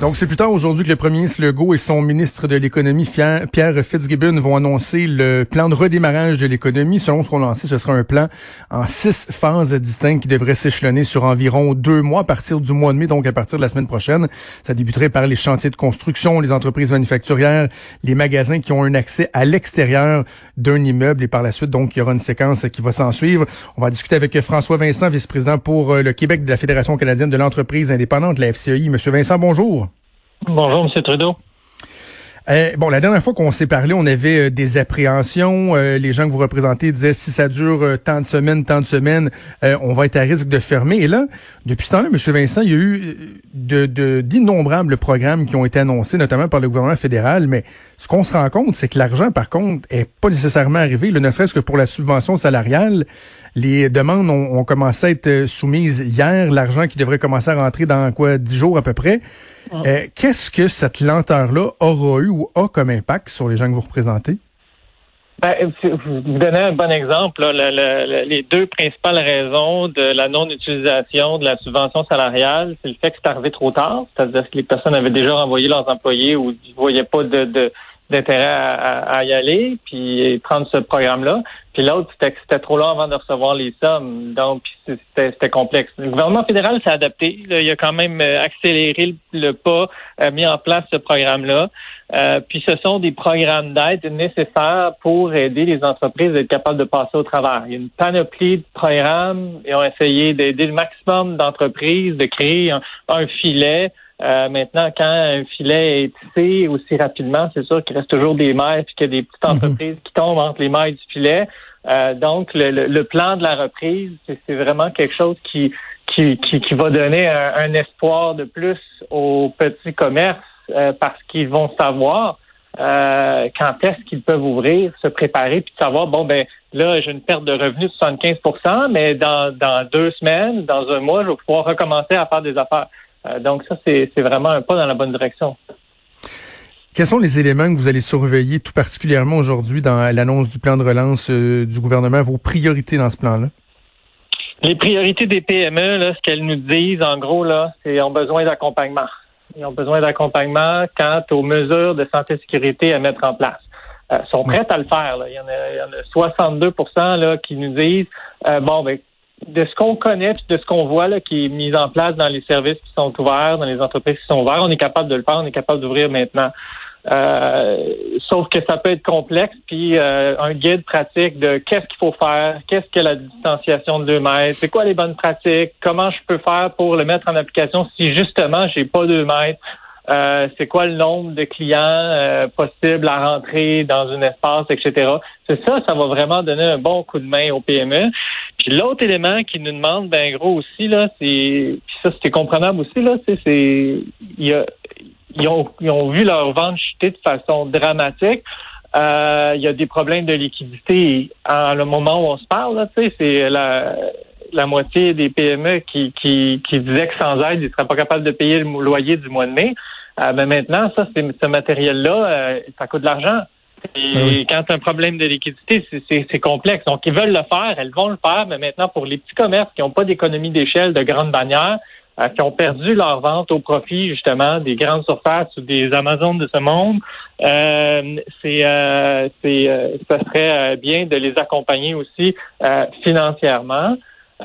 Donc, c'est plus tard aujourd'hui que le premier ministre Legault et son ministre de l'Économie, Pierre Fitzgibbon, vont annoncer le plan de redémarrage de l'économie. Selon ce qu'on lancé, ce sera un plan en six phases distinctes qui devrait s'échelonner sur environ deux mois à partir du mois de mai, donc à partir de la semaine prochaine. Ça débuterait par les chantiers de construction, les entreprises manufacturières, les magasins qui ont un accès à l'extérieur d'un immeuble et par la suite, donc, il y aura une séquence qui va s'en suivre. On va discuter avec François Vincent, vice-président pour euh, le Québec de la Fédération canadienne de l'entreprise indépendante, la FCI. Monsieur Vincent, bonjour. Bonjour, M. Trudeau. Euh, bon, la dernière fois qu'on s'est parlé, on avait euh, des appréhensions. Euh, les gens que vous représentez disaient si ça dure tant de semaines, tant de semaines, on va être à risque de fermer. Et là, depuis ce temps-là, M. Vincent, il y a eu d'innombrables programmes qui ont été annoncés, notamment par le gouvernement fédéral. Mais ce qu'on se rend compte, c'est que l'argent, par contre, est pas nécessairement arrivé. ne serait-ce que pour la subvention salariale, les demandes ont, ont commencé à être soumises hier. L'argent qui devrait commencer à rentrer dans quoi? Dix jours à peu près. Euh, qu'est-ce que cette lenteur-là aura eu ou a comme impact sur les gens que vous représentez? Ben, vous donnez un bon exemple. les deux principales raisons de la non-utilisation de la subvention salariale, c'est le fait que c'est arrivé trop tard, c'est-à-dire que les personnes avaient déjà envoyé leurs employés ou ne voyaient pas de, d'intérêt à, y aller, puis prendre ce programme-là. Puis l'autre, c'était c'était trop long avant de recevoir les sommes. Donc, c'était complexe. Le gouvernement fédéral s'est adapté. il a quand même euh, accéléré le, pas, euh, mis en place ce programme-là. Euh, puis ce sont des programmes d'aide nécessaires pour aider les entreprises à être capables de passer au travers. Il y a une panoplie de programmes. Ils ont essayé d'aider le maximum d'entreprises, de créer un filet euh, maintenant, quand un filet est tissé aussi rapidement, c'est sûr qu'il reste toujours des mailles puis qu'il y a des petites mhm. entreprises qui tombent entre les mailles du filet. Euh, donc, le, plan de la reprise, c'est vraiment quelque chose qui, qui, qui, va donner un, espoir de plus aux petits commerces euh, parce qu'ils vont savoir quand est-ce qu'ils peuvent ouvrir, se préparer, puis savoir, bon, ben là, j'ai une perte de revenus de 75% mais dans, dans deux semaines, dans un mois, je vais pouvoir recommencer à faire des affaires. Euh, donc ça, c'est vraiment un pas dans la bonne direction. Quels sont les éléments que vous allez surveiller tout particulièrement aujourd'hui dans l'annonce du plan de relance euh, du gouvernement, vos priorités dans ce plan-là? Les priorités des PME, là, ce qu'elles nous disent, en gros, là, c'est qu'ils ont besoin d'accompagnement. Ils ont besoin d'accompagnement quant aux mesures de santé et sécurité à mettre en place. Euh, sont prêts à le faire. Il, y en a, il, y en a, 62 là, qui nous disent bon, ben, de ce qu'on connaît, de ce qu'on voit là, qui est mis en place dans les services qui sont ouverts, dans les entreprises qui sont ouvertes, on est capable de le faire, on est capable d'ouvrir maintenant. Euh, sauf que ça peut être complexe, puis euh, un guide pratique de qu'est-ce qu'il faut faire, qu'est-ce que la distanciation de 2 mètres, c'est quoi les bonnes pratiques, comment je peux faire pour le mettre en application si justement j'ai pas 2 mètres, euh, c'est quoi le nombre de clients euh, possibles à rentrer dans un espace, etc. C'est ça, ça va vraiment donner un bon coup de main au PME. L'autre élément qui nous demande, ben gros aussi là, c'est ça c'est comprenable aussi là, c'est ils, ils, ont, ils ont vu leur vente chuter de façon dramatique. Euh, il y a des problèmes de liquidité à le moment où on se parle. Là, c'est la, la moitié des PME qui, qui, qui disaient que sans aide, ils ne seraient pas capables de payer le loyer du mois de mai. Euh, mais maintenant, ça, ce matériel-là, euh, ça coûte de l'argent. Et ah quand tu as un problème de liquidité, c'est complexe. Donc, ils veulent le faire, elles vont le faire, mais maintenant, pour les petits commerces qui n'ont pas d'économie d'échelle de grande bannière, euh, qui ont perdu leur vente au profit, justement, des grandes surfaces ou des Amazones de ce monde, euh, c'est, euh, ça serait bien de les accompagner aussi financièrement.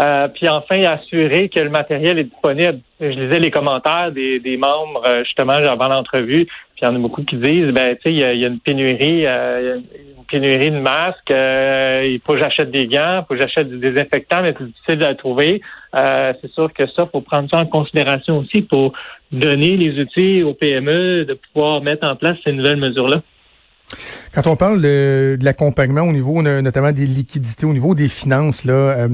Euh, puis enfin, assurer que le matériel est disponible. Je lisais les commentaires des, des membres euh, justement avant l'entrevue, puis il y en a beaucoup qui disent, ben tu sais, il y, a, une pénurie, euh, une pénurie de masques, il faut que j'achète des gants, il faut que j'achète du désinfectant, mais c'est difficile à trouver. c'est sûr que ça, faut prendre ça en considération aussi pour donner les outils aux PME de pouvoir mettre en place ces nouvelles mesures-là. Quand on parle de, l'accompagnement au niveau notamment des liquidités, au niveau des finances, là, euh,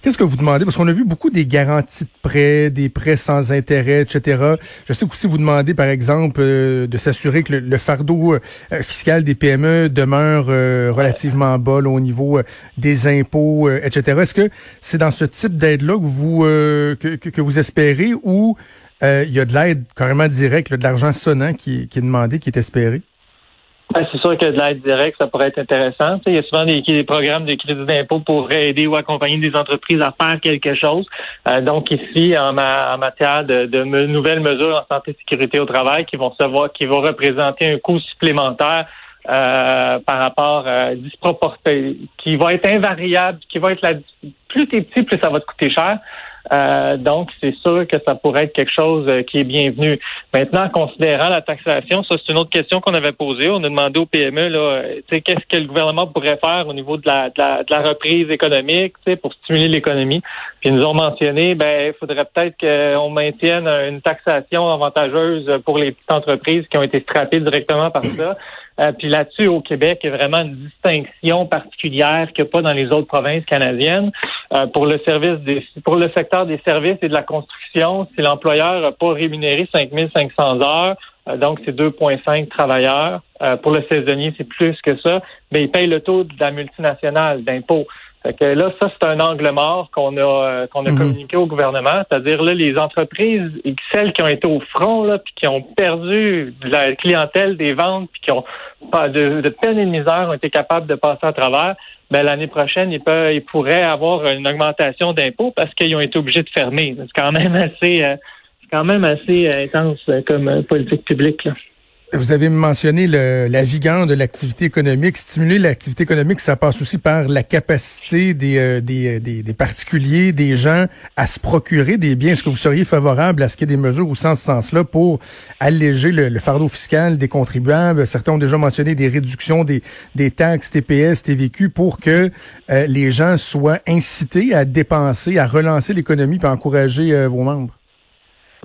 qu'est-ce que vous demandez? Parce qu'on a vu beaucoup des garanties de prêts, des prêts sans intérêt, etc. Je sais que aussi vous demandez, par exemple, euh, de s'assurer que le, fardeau euh, fiscal des PME demeure relativement bas au niveau des impôts, etc. Est-ce que c'est dans ce type d'aide-là que vous que, vous espérez ou il y a de l'aide carrément directe, de l'argent sonnant qui est demandé, qui est espéré? C'est sûr que de l'aide directe, ça pourrait être intéressant. il y a souvent des, des programmes de crédit d'impôt pour aider ou accompagner des entreprises à faire quelque chose. Euh, donc ici, en, matière de, nouvelles mesures en santé et sécurité au travail qui vont savoir, qui vont représenter un coût supplémentaire euh, par rapport à disproportionné, qui va être invariable, qui va être la plus t'es petit, plus ça va te coûter cher. Euh, donc, c'est sûr que ça pourrait être quelque chose euh, qui est bienvenu. Maintenant, considérant la taxation, ça c'est une autre question qu'on avait posée. On a demandé au PME là, euh, qu'est-ce que le gouvernement pourrait faire au niveau de la, de la, de la reprise économique, pour stimuler l'économie. Puis ils nous ont mentionné, ben, il faudrait peut-être qu'on maintienne une taxation avantageuse pour les petites entreprises qui ont été strappées directement par ça. Euh, puis là-dessus, au Québec, il y a vraiment une distinction particulière qu'il n'y a pas dans les autres provinces canadiennes. Euh, pour le service des, pour le secteur des services et de la construction, si l'employeur n'a pas rémunéré 5500 heures, euh, donc c'est 2,5 travailleurs. pour le saisonnier, c'est plus que ça, mais il paye le taux de la multinationale d'impôt. Fait que là, ça, c'est un angle mort qu'on a euh, qu'on a mhm. communiqué au gouvernement. C'est-à-dire là, les entreprises, celles qui ont été au front, là, puis qui ont perdu de la clientèle des ventes, puis qui ont pas de, de peine et de misère ont été capables de passer à travers, ben l'année prochaine, ils peuvent ils pourraient avoir une augmentation d'impôts parce qu'ils ont été obligés de fermer. C'est quand même assez euh, quand même assez euh, intense comme politique publique. Là. Vous avez mentionné le, la vigueur de l'activité économique. Stimuler l'activité économique, ça passe aussi par la capacité des, euh, des, des, des, particuliers, des gens à se procurer des biens. Est-ce que vous seriez favorable à ce qu'il y ait des mesures au sens, sens-là pour alléger le, fardeau fiscal des contribuables? Certains ont déjà mentionné des réductions des, des taxes TPS, TVQ pour que euh, les gens soient incités à dépenser, à relancer l'économie et à encourager euh, vos membres.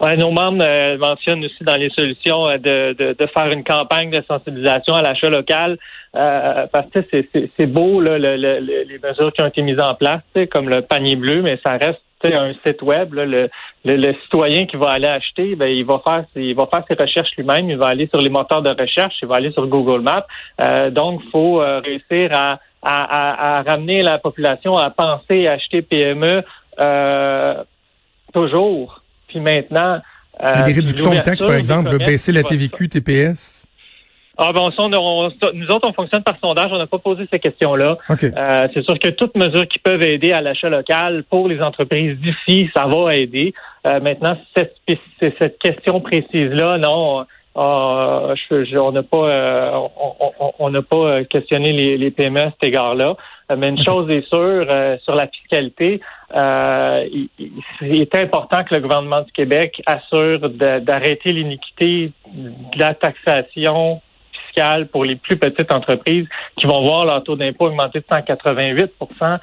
Ouais, nos membres euh, mentionnent aussi dans les solutions euh, de, de, de, faire une campagne de sensibilisation à l'achat local euh, parce que c'est beau là, le, les mesures qui ont été mises en place, comme le panier bleu, mais ça reste un site web. le, le, citoyen qui va aller acheter, ben, il va faire il va faire ses recherches lui-même, il va aller sur les moteurs de recherche, il va aller sur Google Maps. Euh, donc, faut réussir à, à, à, ramener la population à penser à acheter PME toujours puis maintenant. Euh, des réductions de taxes, par exemple, baisser la TVQ, TPS? Ah ben, nous autres, on fonctionne par sondage. On n'a pas posé ces questions-là. Euh, c'est sûr que toutes mesures qui peuvent aider à l'achat local pour les entreprises d'ici, ça va aider. Euh, maintenant, cette, cette question précise-là, non, euh, on n'a pas, on n'a pas questionné les, les PME à cet égard-là. Mais une chose est sûre, sur la fiscalité, il, est important que le gouvernement du Québec assure d'arrêter l'iniquité de la taxation fiscale pour les plus petites entreprises qui vont voir leur taux d'impôt augmenter de 188%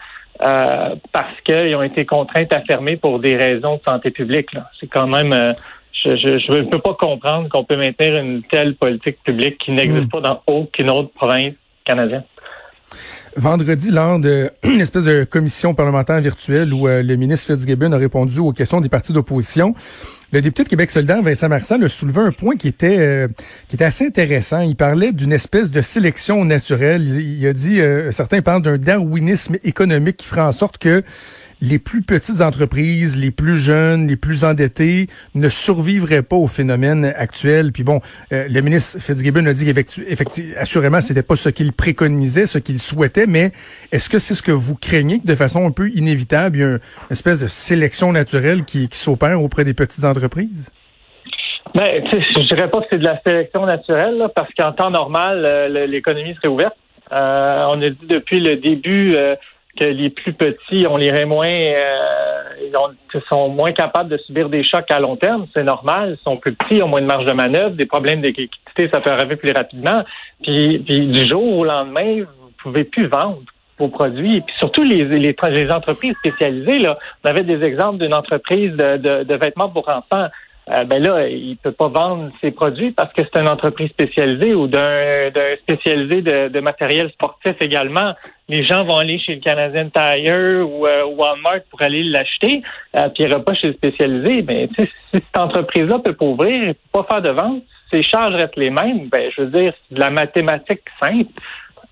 parce qu'ils ont été contraintes à fermer pour des raisons de santé publique. C'est quand même je ne peux pas comprendre qu'on peut maintenir une telle politique publique qui n'existe hmm. pas dans aucune autre province canadienne. Vendredi, lors d'une espèce de commission parlementaire virtuelle où euh, le ministre Fitzgibbon a répondu aux questions des partis d'opposition, le député de Québec solidaire, Vincent Marsan, a soulevé un point qui était euh, qui était assez intéressant. Il parlait d'une espèce de sélection naturelle. Il, a dit, euh, certains parlent d'un darwinisme économique qui ferait en sorte que les plus petites entreprises, les plus jeunes, les plus endettés ne survivraient pas au phénomène actuel. Puis bon, euh, le ministre Fitzgibbon a dit qu'effectivement, assurément, c'était pas ce qu'il préconisait, ce qu'il souhaitait, mais est-ce que c'est ce que vous craignez que de façon un peu inévitable, il y a une espèce de sélection naturelle qui, s'opère auprès des petites entreprises? Ben, je dirais pas que c'est de la sélection naturelle, parce qu'en temps normal, euh, l'économie serait ouverte. Euh, on a dit depuis le début que les plus petits, on les moins, euh, ils sont moins capables de subir des chocs à long terme. C'est normal. Ils sont plus petits, ont moins de marge de manœuvre. Des problèmes d'équité, ça peut arriver plus rapidement. Puis, du jour au lendemain, vous pouvez plus vendre vos produits. Puis surtout les, les, les entreprises spécialisées. Là, on avait des exemples d'une entreprise de, de, de vêtements pour enfants euh, ben là, il peut pas vendre ses produits parce que c'est une entreprise spécialisée ou d'un spécialisé de, de, matériel sportif également. Les gens vont aller chez le Canadian Tire ou euh, Walmart pour aller l'acheter, euh, puis il pas chez le spécialisé. Mais si cette entreprise-là peut pas ouvrir, et pas faire de vente, ses charges restent les mêmes. Ben, je veux dire, c'est de la mathématique simple.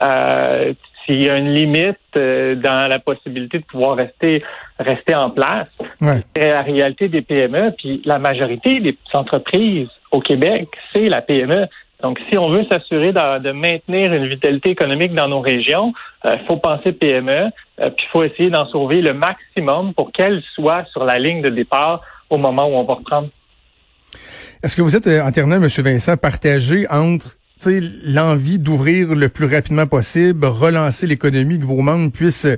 Euh, s'il y a une limite euh, dans la possibilité de pouvoir rester rester en place. C'est la réalité des PME, puis la majorité des entreprises au Québec, c'est la PME. Donc, si on veut s'assurer de, maintenir une vitalité économique dans nos régions, il faut penser PME, puis il faut essayer d'en sauver le maximum pour qu'elles soient sur la ligne de départ au moment où on va reprendre. Est-ce que vous êtes, en terminant, M. Vincent, partagé entre l'envie d'ouvrir le plus rapidement possible, relancer l'économie, que vos membres puissent euh,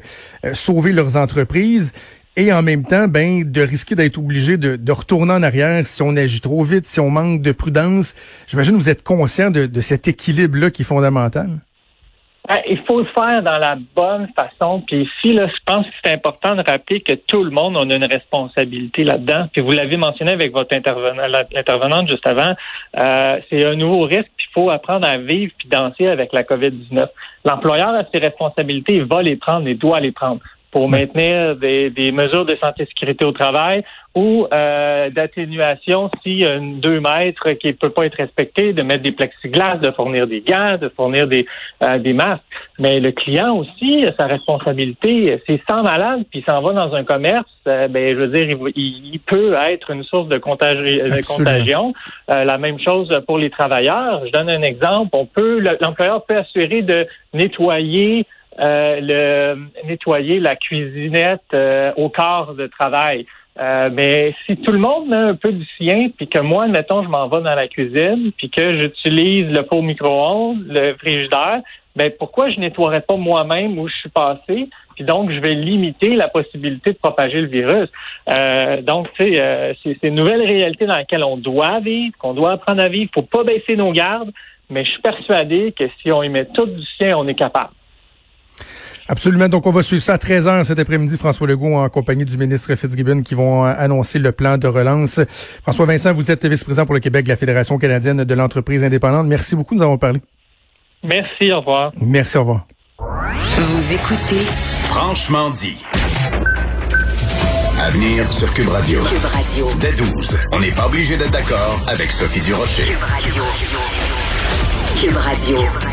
sauver leurs entreprises et en même temps, ben, de risquer d'être obligé de, retourner en arrière si on agit trop vite, si on manque de prudence. J'imagine que vous êtes conscient de, de cet équilibre-là qui est fondamental. Ah, il faut le faire dans la bonne façon. Puis ici, là, je pense que c'est important de rappeler que tout le monde a une responsabilité là-dedans. Puis vous l'avez mentionné avec votre intervenant, l'intervenante juste avant, euh, c'est un nouveau risque. Puis il faut apprendre à vivre puis danser avec la COVID-19. L'employeur a ses responsabilités, il va les prendre, il doit les prendre pour maintenir des, des, mesures de santé et sécurité au travail ou euh, d'atténuation si une deux mètres qui ne peut pas être respecté, de mettre des plexiglas, de fournir des gants, de fournir des, euh, des masques. Mais le client aussi a sa responsabilité. C'est sans malade puis s'en va dans un commerce, euh, ben je veux dire, il, peut être une source de, de contagion. Euh, la même chose pour les travailleurs. Je donne un exemple. On peut l'employeur peut assurer de nettoyer euh, le, nettoyer la cuisinette euh, au corps de travail. Euh, mais si tout le monde met un peu du sien, puis que moi, mettons, je m'en vais dans la cuisine, puis que j'utilise le pot micro-ondes, le frigidaire, ben pourquoi je nettoierais pas moi-même où je suis passé, puis donc je vais limiter la possibilité de propager le virus. Euh, donc, tu sais, c'est une nouvelle réalité dans laquelle on doit vivre, qu'on doit apprendre à vivre. Faut pas baisser nos gardes, mais je suis persuadé que si on y met tout du sien, on est capable. Absolument. Donc, on va suivre ça à 13h cet après-midi, François Legault, en compagnie du ministre Fitzgibbon, qui vont euh, annoncer le plan de relance. François Vincent, vous êtes vice-président pour le Québec de la Fédération canadienne de l'entreprise indépendante. Merci beaucoup, nous avons parlé. Merci, au revoir. Merci, au revoir. Vous écoutez Franchement dit. Avenir sur Cube Radio. Cube Radio. Dès 12, on n'est pas obligé d'être d'accord avec Sophie Durocher. Cube Radio. Cube Radio.